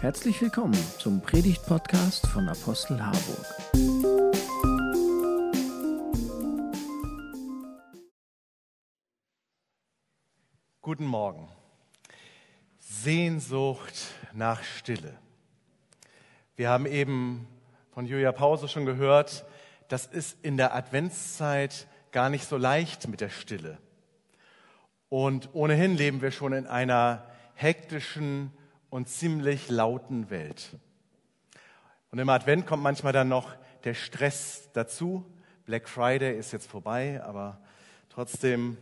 Herzlich willkommen zum Predigt-Podcast von Apostel Harburg. Guten Morgen. Sehnsucht nach Stille. Wir haben eben von Julia Pause schon gehört, das ist in der Adventszeit gar nicht so leicht mit der Stille. Und ohnehin leben wir schon in einer hektischen und ziemlich lauten Welt. Und im Advent kommt manchmal dann noch der Stress dazu. Black Friday ist jetzt vorbei, aber trotzdem.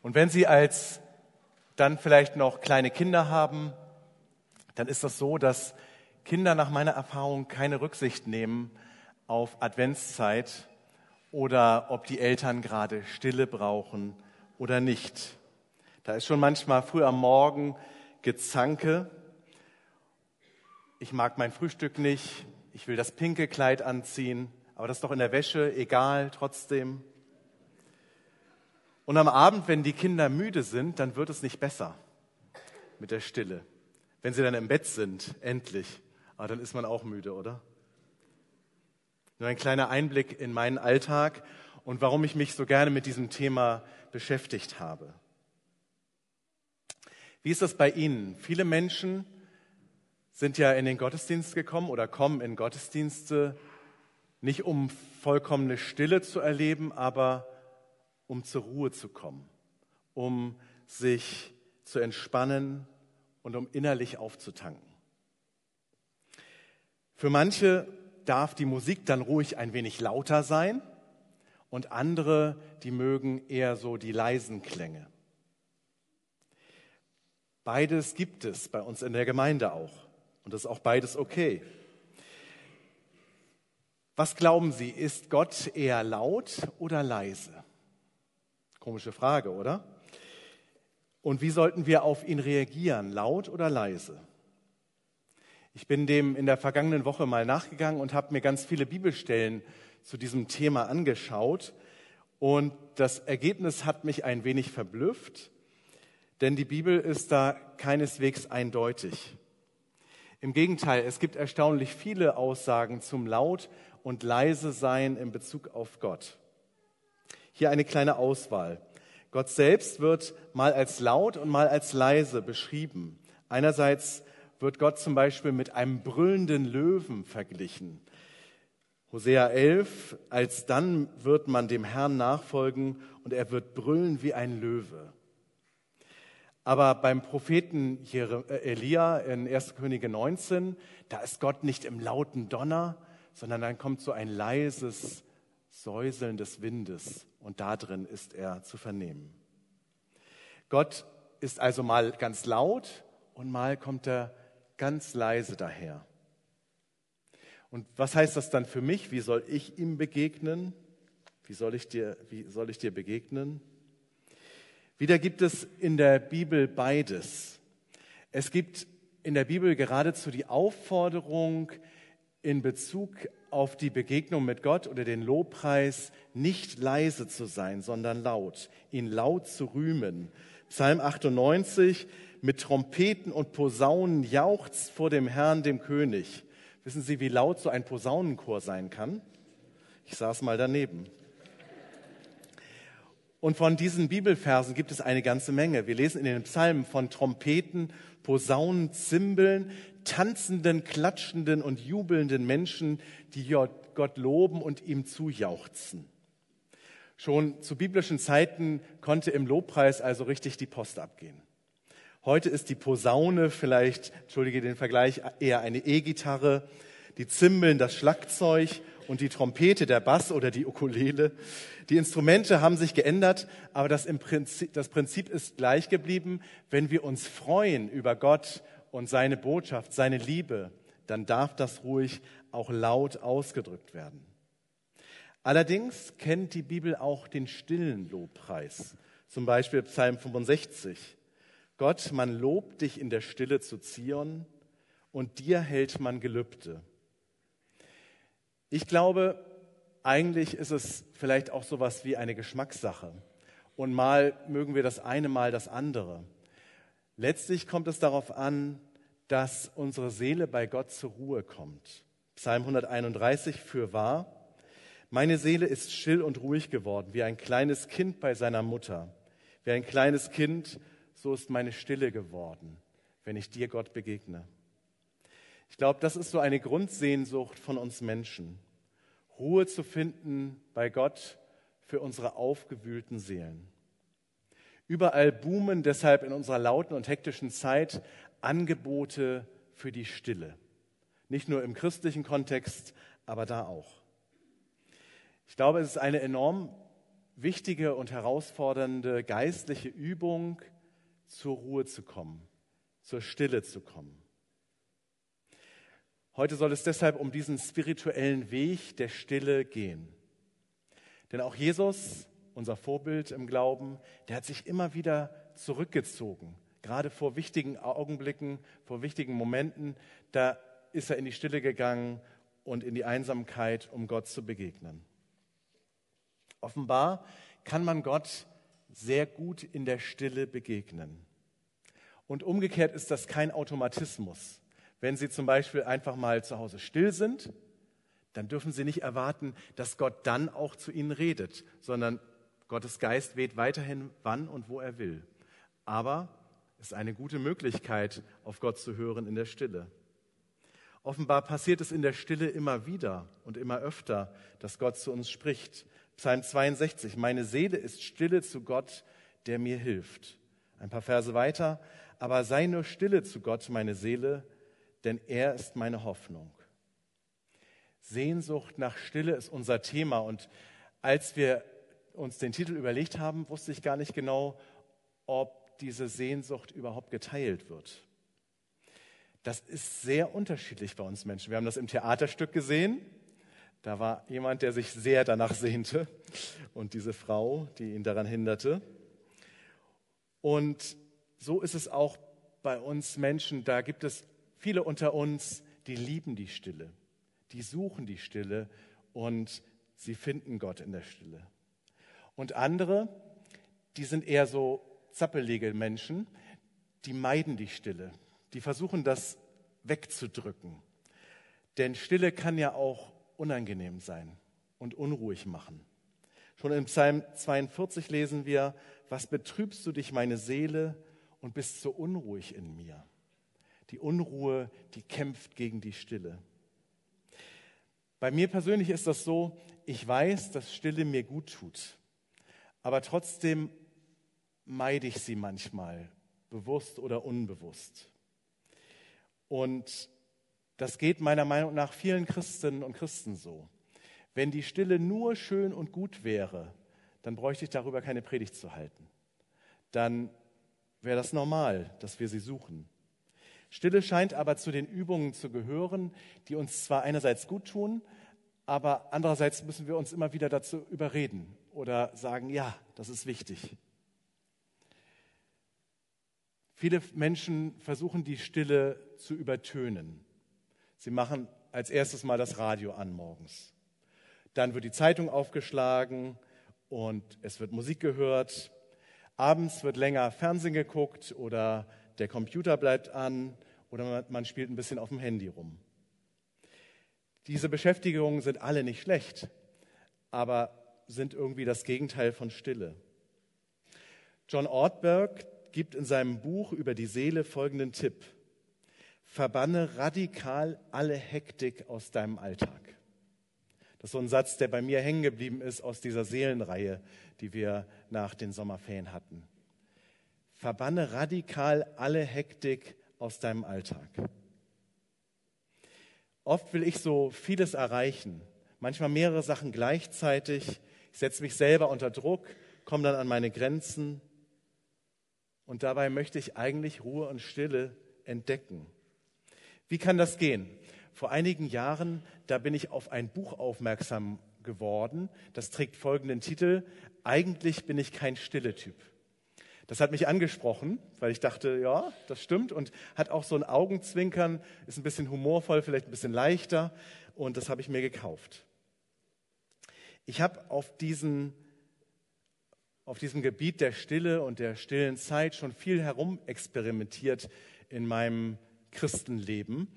Und wenn Sie als dann vielleicht noch kleine Kinder haben, dann ist das so, dass Kinder nach meiner Erfahrung keine Rücksicht nehmen auf Adventszeit oder ob die Eltern gerade Stille brauchen oder nicht. Da ist schon manchmal früh am Morgen Gezanke. Ich mag mein Frühstück nicht, ich will das pinke Kleid anziehen, aber das ist doch in der Wäsche, egal, trotzdem. Und am Abend, wenn die Kinder müde sind, dann wird es nicht besser mit der Stille. Wenn sie dann im Bett sind, endlich. Aber dann ist man auch müde, oder? Nur ein kleiner Einblick in meinen Alltag und warum ich mich so gerne mit diesem Thema beschäftigt habe. Wie ist das bei Ihnen? Viele Menschen sind ja in den Gottesdienst gekommen oder kommen in Gottesdienste nicht um vollkommene Stille zu erleben, aber um zur Ruhe zu kommen, um sich zu entspannen und um innerlich aufzutanken. Für manche darf die Musik dann ruhig ein wenig lauter sein und andere, die mögen eher so die leisen Klänge. Beides gibt es bei uns in der Gemeinde auch. Und das ist auch beides okay. Was glauben Sie, ist Gott eher laut oder leise? Komische Frage, oder? Und wie sollten wir auf ihn reagieren, laut oder leise? Ich bin dem in der vergangenen Woche mal nachgegangen und habe mir ganz viele Bibelstellen zu diesem Thema angeschaut. Und das Ergebnis hat mich ein wenig verblüfft denn die Bibel ist da keineswegs eindeutig. Im Gegenteil, es gibt erstaunlich viele Aussagen zum Laut und leise Sein in Bezug auf Gott. Hier eine kleine Auswahl. Gott selbst wird mal als laut und mal als leise beschrieben. Einerseits wird Gott zum Beispiel mit einem brüllenden Löwen verglichen. Hosea 11, als dann wird man dem Herrn nachfolgen und er wird brüllen wie ein Löwe. Aber beim Propheten äh, Elia in 1. Könige 19, da ist Gott nicht im lauten Donner, sondern dann kommt so ein leises Säuseln des Windes und da drin ist er zu vernehmen. Gott ist also mal ganz laut und mal kommt er ganz leise daher. Und was heißt das dann für mich? Wie soll ich ihm begegnen? Wie soll ich dir, wie soll ich dir begegnen? Wieder gibt es in der Bibel beides. Es gibt in der Bibel geradezu die Aufforderung in Bezug auf die Begegnung mit Gott oder den Lobpreis, nicht leise zu sein, sondern laut, ihn laut zu rühmen. Psalm 98, mit Trompeten und Posaunen jauchzt vor dem Herrn, dem König. Wissen Sie, wie laut so ein Posaunenchor sein kann? Ich saß mal daneben. Und von diesen Bibelversen gibt es eine ganze Menge. Wir lesen in den Psalmen von Trompeten, Posaunen, Zimbeln, tanzenden, klatschenden und jubelnden Menschen, die Gott loben und ihm zujauchzen. Schon zu biblischen Zeiten konnte im Lobpreis also richtig die Post abgehen. Heute ist die Posaune vielleicht, entschuldige den Vergleich, eher eine E-Gitarre, die Zimbeln das Schlagzeug und die Trompete, der Bass oder die Ukulele. Die Instrumente haben sich geändert, aber das, Prinzip, das Prinzip ist gleich geblieben. Wenn wir uns freuen über Gott und seine Botschaft, seine Liebe, dann darf das ruhig auch laut ausgedrückt werden. Allerdings kennt die Bibel auch den stillen Lobpreis, zum Beispiel Psalm 65. Gott, man lobt dich in der Stille zu Zion und dir hält man Gelübde. Ich glaube, eigentlich ist es vielleicht auch so etwas wie eine Geschmackssache. Und mal mögen wir das eine, mal das andere. Letztlich kommt es darauf an, dass unsere Seele bei Gott zur Ruhe kommt. Psalm 131 für wahr. Meine Seele ist still und ruhig geworden, wie ein kleines Kind bei seiner Mutter. Wie ein kleines Kind, so ist meine Stille geworden, wenn ich dir, Gott, begegne. Ich glaube, das ist so eine Grundsehnsucht von uns Menschen. Ruhe zu finden bei Gott für unsere aufgewühlten Seelen. Überall boomen deshalb in unserer lauten und hektischen Zeit Angebote für die Stille. Nicht nur im christlichen Kontext, aber da auch. Ich glaube, es ist eine enorm wichtige und herausfordernde geistliche Übung, zur Ruhe zu kommen, zur Stille zu kommen. Heute soll es deshalb um diesen spirituellen Weg der Stille gehen. Denn auch Jesus, unser Vorbild im Glauben, der hat sich immer wieder zurückgezogen. Gerade vor wichtigen Augenblicken, vor wichtigen Momenten, da ist er in die Stille gegangen und in die Einsamkeit, um Gott zu begegnen. Offenbar kann man Gott sehr gut in der Stille begegnen. Und umgekehrt ist das kein Automatismus. Wenn Sie zum Beispiel einfach mal zu Hause still sind, dann dürfen Sie nicht erwarten, dass Gott dann auch zu Ihnen redet, sondern Gottes Geist weht weiterhin, wann und wo er will. Aber es ist eine gute Möglichkeit, auf Gott zu hören in der Stille. Offenbar passiert es in der Stille immer wieder und immer öfter, dass Gott zu uns spricht. Psalm 62, meine Seele ist stille zu Gott, der mir hilft. Ein paar Verse weiter, aber sei nur stille zu Gott, meine Seele, denn er ist meine Hoffnung. Sehnsucht nach Stille ist unser Thema und als wir uns den Titel überlegt haben, wusste ich gar nicht genau, ob diese Sehnsucht überhaupt geteilt wird. Das ist sehr unterschiedlich bei uns Menschen. Wir haben das im Theaterstück gesehen. Da war jemand, der sich sehr danach sehnte und diese Frau, die ihn daran hinderte. Und so ist es auch bei uns Menschen. Da gibt es viele unter uns, die lieben die Stille, die suchen die Stille und sie finden Gott in der Stille. Und andere, die sind eher so zappelige Menschen, die meiden die Stille, die versuchen das wegzudrücken. Denn Stille kann ja auch unangenehm sein und unruhig machen. Schon im Psalm 42 lesen wir, was betrübst du dich, meine Seele, und bist so unruhig in mir. Die Unruhe, die kämpft gegen die Stille. Bei mir persönlich ist das so, ich weiß, dass Stille mir gut tut, aber trotzdem meide ich sie manchmal, bewusst oder unbewusst. Und das geht meiner Meinung nach vielen Christinnen und Christen so. Wenn die Stille nur schön und gut wäre, dann bräuchte ich darüber keine Predigt zu halten. Dann wäre das normal, dass wir sie suchen. Stille scheint aber zu den Übungen zu gehören, die uns zwar einerseits gut tun, aber andererseits müssen wir uns immer wieder dazu überreden oder sagen, ja, das ist wichtig. Viele Menschen versuchen die Stille zu übertönen. Sie machen als erstes mal das Radio an morgens. Dann wird die Zeitung aufgeschlagen und es wird Musik gehört. Abends wird länger Fernsehen geguckt oder der Computer bleibt an oder man spielt ein bisschen auf dem Handy rum. Diese Beschäftigungen sind alle nicht schlecht, aber sind irgendwie das Gegenteil von Stille. John Ortberg gibt in seinem Buch über die Seele folgenden Tipp. Verbanne radikal alle Hektik aus deinem Alltag. Das ist so ein Satz, der bei mir hängen geblieben ist aus dieser Seelenreihe, die wir nach den Sommerferien hatten. Verbanne radikal alle Hektik aus deinem Alltag. Oft will ich so vieles erreichen, manchmal mehrere Sachen gleichzeitig. Ich setze mich selber unter Druck, komme dann an meine Grenzen und dabei möchte ich eigentlich Ruhe und Stille entdecken. Wie kann das gehen? Vor einigen Jahren, da bin ich auf ein Buch aufmerksam geworden. Das trägt folgenden Titel. Eigentlich bin ich kein stille Typ. Das hat mich angesprochen, weil ich dachte, ja, das stimmt und hat auch so ein Augenzwinkern, ist ein bisschen humorvoll, vielleicht ein bisschen leichter und das habe ich mir gekauft. Ich habe auf, diesen, auf diesem Gebiet der Stille und der stillen Zeit schon viel herumexperimentiert in meinem Christenleben.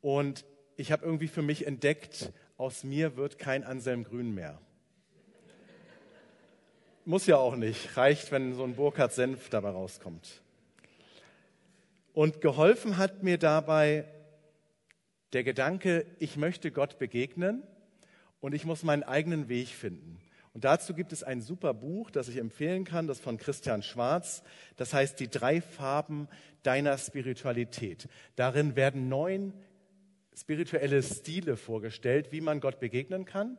Und ich habe irgendwie für mich entdeckt, aus mir wird kein Anselm Grün mehr. Muss ja auch nicht. Reicht, wenn so ein Burkhard Senf dabei rauskommt. Und geholfen hat mir dabei der Gedanke, ich möchte Gott begegnen und ich muss meinen eigenen Weg finden. Und dazu gibt es ein super Buch, das ich empfehlen kann, das von Christian Schwarz. Das heißt Die drei Farben deiner Spiritualität. Darin werden neun spirituelle Stile vorgestellt, wie man Gott begegnen kann.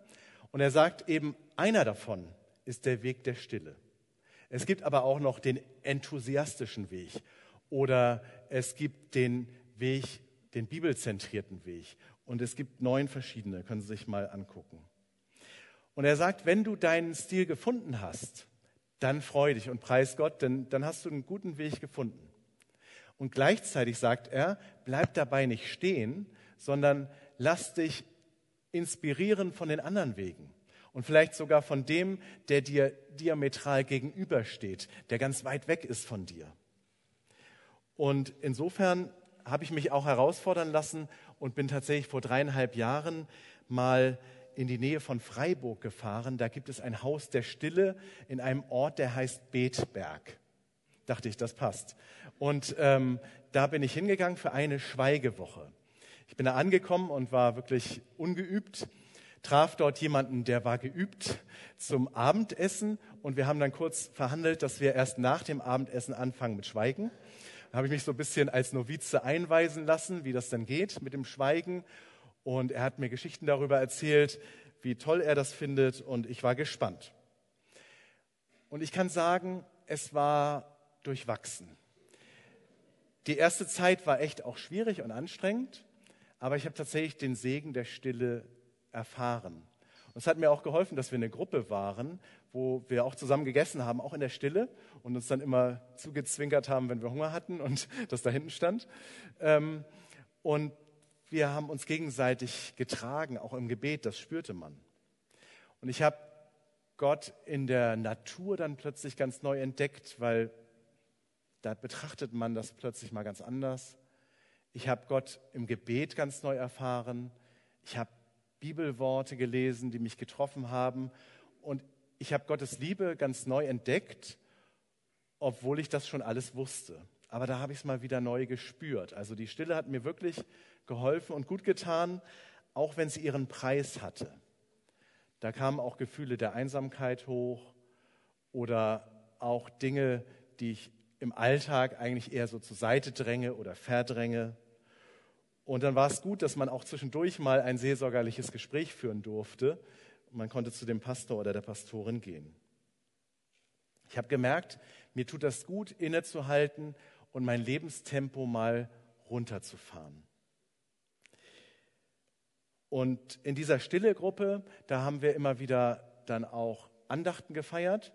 Und er sagt eben, einer davon ist der Weg der Stille. Es gibt aber auch noch den enthusiastischen Weg oder es gibt den Weg, den bibelzentrierten Weg. Und es gibt neun verschiedene, können Sie sich mal angucken. Und er sagt, wenn du deinen Stil gefunden hast, dann freu dich und preis Gott, denn dann hast du einen guten Weg gefunden. Und gleichzeitig sagt er, bleib dabei nicht stehen, sondern lass dich inspirieren von den anderen Wegen und vielleicht sogar von dem, der dir diametral gegenübersteht, der ganz weit weg ist von dir. Und insofern habe ich mich auch herausfordern lassen und bin tatsächlich vor dreieinhalb Jahren mal in die Nähe von Freiburg gefahren. Da gibt es ein Haus der Stille in einem Ort, der heißt Betberg. Dachte ich, das passt. Und ähm, da bin ich hingegangen für eine Schweigewoche. Ich bin da angekommen und war wirklich ungeübt, traf dort jemanden, der war geübt zum Abendessen und wir haben dann kurz verhandelt, dass wir erst nach dem Abendessen anfangen mit Schweigen. Da habe ich mich so ein bisschen als Novize einweisen lassen, wie das dann geht mit dem Schweigen und er hat mir Geschichten darüber erzählt, wie toll er das findet und ich war gespannt. Und ich kann sagen, es war durchwachsen. Die erste Zeit war echt auch schwierig und anstrengend, aber ich habe tatsächlich den Segen der Stille erfahren. Und es hat mir auch geholfen, dass wir eine Gruppe waren, wo wir auch zusammen gegessen haben, auch in der Stille und uns dann immer zugezwinkert haben, wenn wir Hunger hatten und das da hinten stand. Ähm, und wir haben uns gegenseitig getragen, auch im Gebet, das spürte man. Und ich habe Gott in der Natur dann plötzlich ganz neu entdeckt, weil da betrachtet man das plötzlich mal ganz anders. Ich habe Gott im Gebet ganz neu erfahren. Ich habe Bibelworte gelesen, die mich getroffen haben. Und ich habe Gottes Liebe ganz neu entdeckt, obwohl ich das schon alles wusste. Aber da habe ich es mal wieder neu gespürt. Also die Stille hat mir wirklich geholfen und gut getan, auch wenn sie ihren Preis hatte. Da kamen auch Gefühle der Einsamkeit hoch oder auch Dinge, die ich im Alltag eigentlich eher so zur Seite dränge oder verdränge. Und dann war es gut, dass man auch zwischendurch mal ein seelsorgerliches Gespräch führen durfte. Man konnte zu dem Pastor oder der Pastorin gehen. Ich habe gemerkt, mir tut das gut, innezuhalten und mein Lebenstempo mal runterzufahren. Und in dieser stille Gruppe, da haben wir immer wieder dann auch Andachten gefeiert.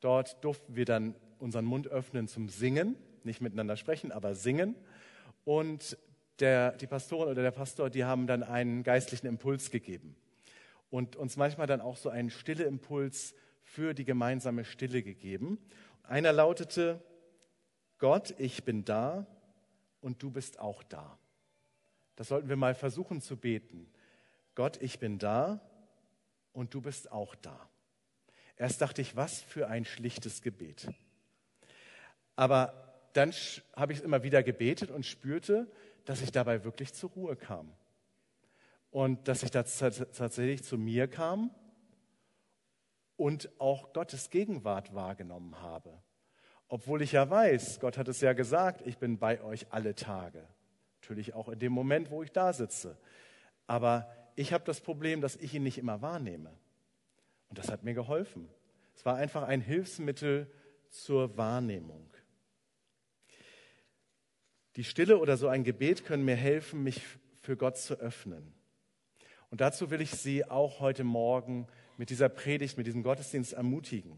Dort durften wir dann unseren Mund öffnen zum Singen, nicht miteinander sprechen, aber singen. Und der, die Pastorin oder der Pastor, die haben dann einen geistlichen Impuls gegeben und uns manchmal dann auch so einen stille Impuls für die gemeinsame Stille gegeben. Einer lautete, Gott, ich bin da und du bist auch da. Das sollten wir mal versuchen zu beten. Gott, ich bin da und du bist auch da. Erst dachte ich, was für ein schlichtes Gebet. Aber dann habe ich es immer wieder gebetet und spürte, dass ich dabei wirklich zur Ruhe kam. Und dass ich da tatsächlich zu mir kam und auch Gottes Gegenwart wahrgenommen habe. Obwohl ich ja weiß, Gott hat es ja gesagt, ich bin bei euch alle Tage. Natürlich auch in dem Moment, wo ich da sitze. Aber ich habe das Problem, dass ich ihn nicht immer wahrnehme. Und das hat mir geholfen. Es war einfach ein Hilfsmittel zur Wahrnehmung. Die Stille oder so ein Gebet können mir helfen, mich für Gott zu öffnen. Und dazu will ich Sie auch heute Morgen mit dieser Predigt, mit diesem Gottesdienst ermutigen.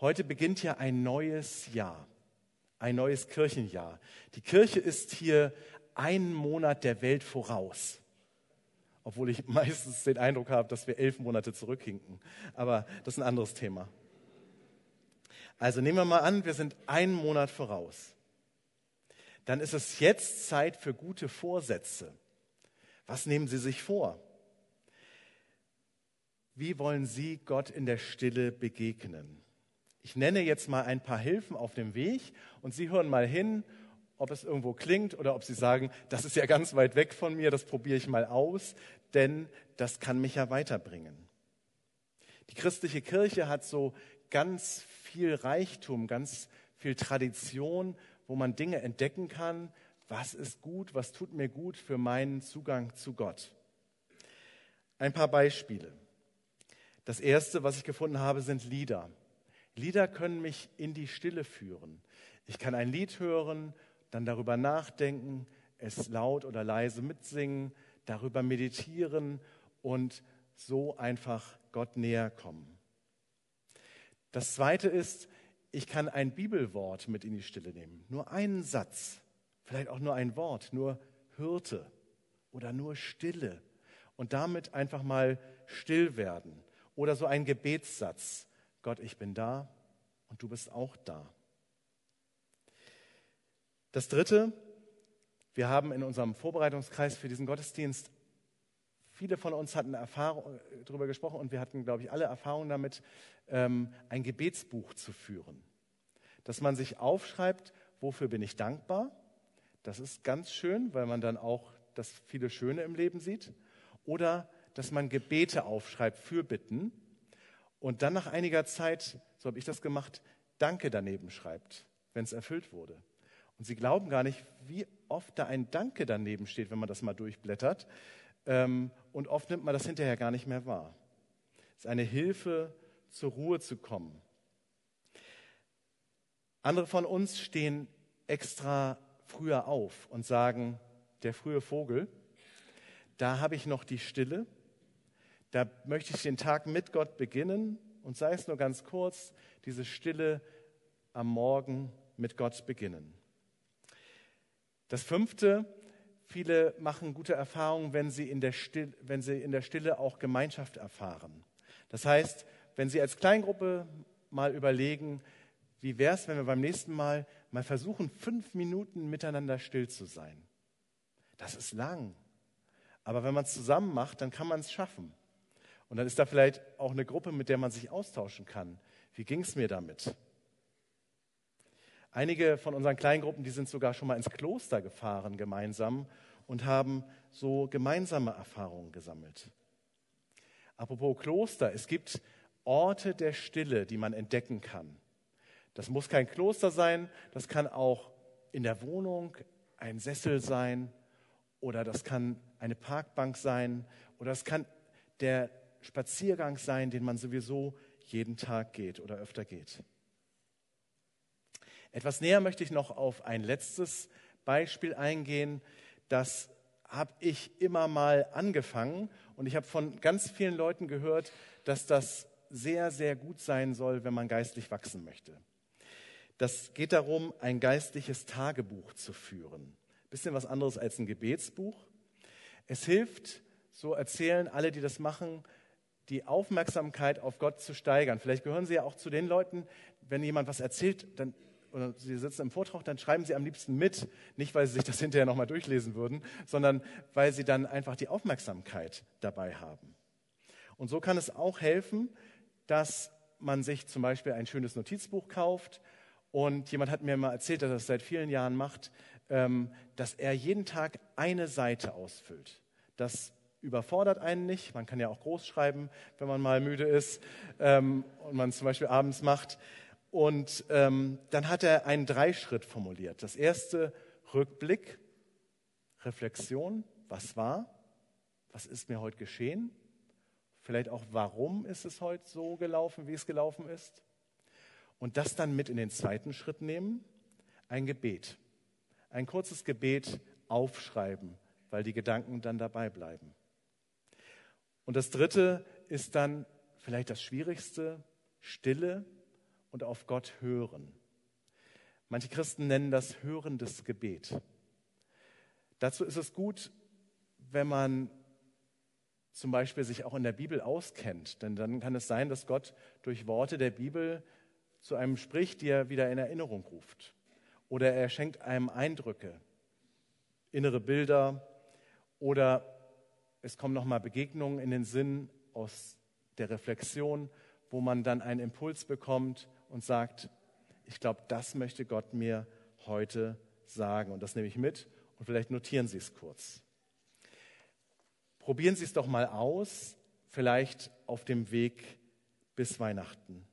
Heute beginnt ja ein neues Jahr, ein neues Kirchenjahr. Die Kirche ist hier einen Monat der Welt voraus obwohl ich meistens den Eindruck habe, dass wir elf Monate zurückhinken. Aber das ist ein anderes Thema. Also nehmen wir mal an, wir sind einen Monat voraus. Dann ist es jetzt Zeit für gute Vorsätze. Was nehmen Sie sich vor? Wie wollen Sie Gott in der Stille begegnen? Ich nenne jetzt mal ein paar Hilfen auf dem Weg und Sie hören mal hin, ob es irgendwo klingt oder ob Sie sagen, das ist ja ganz weit weg von mir, das probiere ich mal aus, denn das kann mich ja weiterbringen. Die christliche Kirche hat so ganz viel Reichtum, ganz viel Tradition, wo man Dinge entdecken kann, was ist gut, was tut mir gut für meinen Zugang zu Gott. Ein paar Beispiele. Das erste, was ich gefunden habe, sind Lieder. Lieder können mich in die Stille führen. Ich kann ein Lied hören, dann darüber nachdenken, es laut oder leise mitsingen, darüber meditieren und so einfach Gott näher kommen. Das zweite ist, ich kann ein Bibelwort mit in die Stille nehmen. Nur einen Satz, vielleicht auch nur ein Wort, nur Hürte oder nur Stille und damit einfach mal still werden. Oder so ein Gebetssatz. Gott, ich bin da und du bist auch da. Das Dritte, wir haben in unserem Vorbereitungskreis für diesen Gottesdienst, viele von uns hatten Erfahrung, äh, darüber gesprochen und wir hatten, glaube ich, alle Erfahrungen damit, ähm, ein Gebetsbuch zu führen. Dass man sich aufschreibt, wofür bin ich dankbar. Das ist ganz schön, weil man dann auch das viele Schöne im Leben sieht. Oder dass man Gebete aufschreibt, für Bitten und dann nach einiger Zeit, so habe ich das gemacht, Danke daneben schreibt, wenn es erfüllt wurde. Und Sie glauben gar nicht, wie oft da ein Danke daneben steht, wenn man das mal durchblättert. Ähm, und oft nimmt man das hinterher gar nicht mehr wahr. Es ist eine Hilfe, zur Ruhe zu kommen. Andere von uns stehen extra früher auf und sagen, der frühe Vogel, da habe ich noch die Stille, da möchte ich den Tag mit Gott beginnen und sei es nur ganz kurz, diese Stille am Morgen mit Gott beginnen. Das fünfte, viele machen gute Erfahrungen, wenn sie in der Stille, wenn sie in der Stille auch Gemeinschaft erfahren. Das heißt, wenn Sie als Kleingruppe mal überlegen, wie wäre es, wenn wir beim nächsten Mal mal versuchen, fünf Minuten miteinander still zu sein. Das ist lang. Aber wenn man es zusammen macht, dann kann man es schaffen. Und dann ist da vielleicht auch eine Gruppe, mit der man sich austauschen kann. Wie ging es mir damit? Einige von unseren Kleingruppen, die sind sogar schon mal ins Kloster gefahren gemeinsam und haben so gemeinsame Erfahrungen gesammelt. Apropos Kloster, es gibt Orte der Stille, die man entdecken kann. Das muss kein Kloster sein, das kann auch in der Wohnung ein Sessel sein oder das kann eine Parkbank sein oder es kann der Spaziergang sein, den man sowieso jeden Tag geht oder öfter geht. Etwas näher möchte ich noch auf ein letztes Beispiel eingehen. Das habe ich immer mal angefangen und ich habe von ganz vielen Leuten gehört, dass das sehr, sehr gut sein soll, wenn man geistlich wachsen möchte. Das geht darum, ein geistliches Tagebuch zu führen. Bisschen was anderes als ein Gebetsbuch. Es hilft, so erzählen alle, die das machen, die Aufmerksamkeit auf Gott zu steigern. Vielleicht gehören Sie ja auch zu den Leuten, wenn jemand was erzählt, dann, oder Sie sitzen im Vortrag, dann schreiben Sie am liebsten mit. Nicht, weil Sie sich das hinterher nochmal durchlesen würden, sondern weil Sie dann einfach die Aufmerksamkeit dabei haben. Und so kann es auch helfen, dass man sich zum Beispiel ein schönes Notizbuch kauft. Und jemand hat mir mal erzählt, dass er das seit vielen Jahren macht, ähm, dass er jeden Tag eine Seite ausfüllt. Das überfordert einen nicht. Man kann ja auch groß schreiben, wenn man mal müde ist ähm, und man zum Beispiel abends macht. Und ähm, dann hat er einen Dreischritt formuliert. Das erste Rückblick, Reflexion, was war, was ist mir heute geschehen, Vielleicht auch, warum ist es heute so gelaufen, wie es gelaufen ist? Und das dann mit in den zweiten Schritt nehmen, ein Gebet. Ein kurzes Gebet aufschreiben, weil die Gedanken dann dabei bleiben. Und das dritte ist dann vielleicht das Schwierigste, Stille und auf Gott hören. Manche Christen nennen das hörendes Gebet. Dazu ist es gut, wenn man zum Beispiel sich auch in der Bibel auskennt. Denn dann kann es sein, dass Gott durch Worte der Bibel zu einem spricht, die er wieder in Erinnerung ruft. oder er schenkt einem Eindrücke, innere Bilder oder es kommen nochmal Begegnungen in den Sinn aus der Reflexion, wo man dann einen Impuls bekommt und sagt, ich glaube, das möchte Gott mir heute sagen. Und das nehme ich mit und vielleicht notieren Sie es kurz. Probieren Sie es doch mal aus, vielleicht auf dem Weg bis Weihnachten.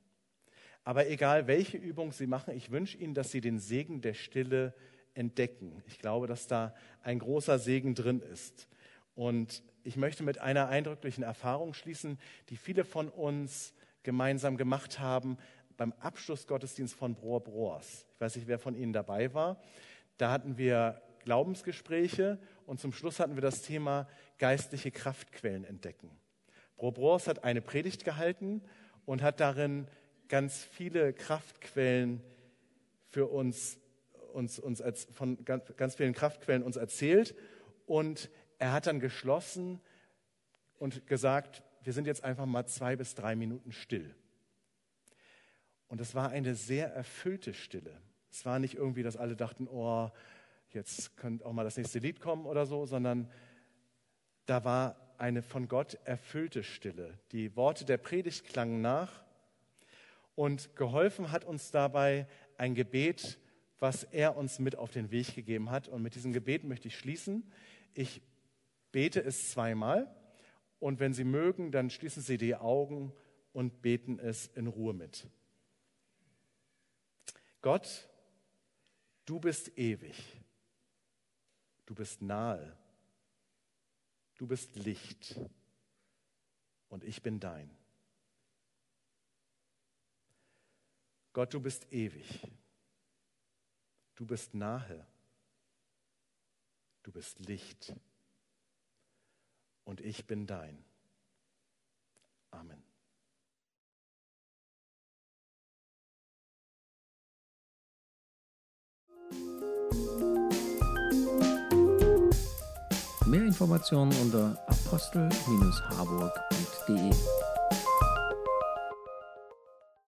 Aber egal, welche Übung Sie machen, ich wünsche Ihnen, dass Sie den Segen der Stille entdecken. Ich glaube, dass da ein großer Segen drin ist. Und ich möchte mit einer eindrücklichen Erfahrung schließen, die viele von uns gemeinsam gemacht haben beim Abschlussgottesdienst von Brohr Brohrs. Ich weiß nicht, wer von Ihnen dabei war. Da hatten wir Glaubensgespräche und zum Schluss hatten wir das Thema geistliche Kraftquellen entdecken. Brohr Brohrs hat eine Predigt gehalten und hat darin ganz viele Kraftquellen für uns, uns, uns als, von ganz, ganz vielen Kraftquellen uns erzählt und er hat dann geschlossen und gesagt, wir sind jetzt einfach mal zwei bis drei Minuten still. Und es war eine sehr erfüllte Stille. Es war nicht irgendwie, dass alle dachten, oh, jetzt könnte auch mal das nächste Lied kommen oder so, sondern da war eine von Gott erfüllte Stille. Die Worte der Predigt klangen nach und geholfen hat uns dabei ein Gebet, was er uns mit auf den Weg gegeben hat. Und mit diesem Gebet möchte ich schließen. Ich bete es zweimal und wenn Sie mögen, dann schließen Sie die Augen und beten es in Ruhe mit. Gott, du bist ewig, du bist nahe, du bist Licht und ich bin dein. Gott, du bist ewig, du bist nahe, du bist Licht und ich bin dein. Amen. Mehr Informationen unter apostel-harburg.de